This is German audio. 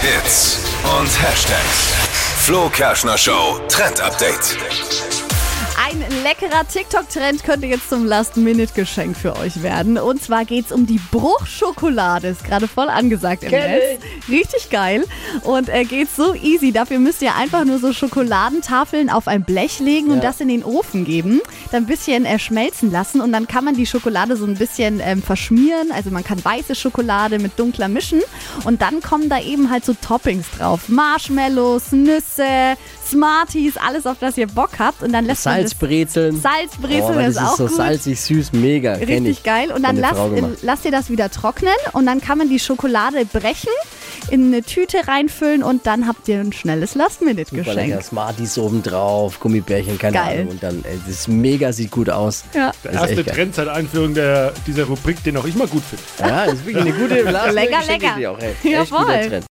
Hits und Hashtags. Flo Kerschner Show Trend Update. Ein leckerer TikTok-Trend könnte jetzt zum Last-Minute-Geschenk für euch werden. Und zwar geht es um die Bruchschokolade. Ist gerade voll angesagt im Kenn Netz. Richtig geil. Und äh, geht so easy. Dafür müsst ihr einfach nur so Schokoladentafeln auf ein Blech legen und Ja. das in den Ofen geben. Dann ein bisschen äh, schmelzen lassen. Und dann kann man die Schokolade so ein bisschen ähm, verschmieren. Also man kann weiße Schokolade mit dunkler mischen. Und dann kommen da eben halt so Toppings drauf. Marshmallows, Nüsse, Smarties, alles auf das ihr Bock habt. Und dann lässt man das Salzbrezeln. Salzbrezel oh, das ist auch ist so gut. salzig süß, mega. Richtig ich. geil. Und dann lasst, lasst ihr das wieder trocknen und dann kann man die Schokolade brechen, in eine Tüte reinfüllen und dann habt ihr ein schnelles. Last-Minute-Geschenk. Smarties oben drauf, Gummibärchen, keine Geil. Ahnung. Und dann, ey, das ist mega, sieht gut aus. Ja. Der erste. Trend seit Einführung der, dieser Rubrik, den auch ich mal gut finde. Ja, das ist wirklich eine gute Last Lecker, lecker. die Auch, ey. Ja, Echt guter voll. Trend.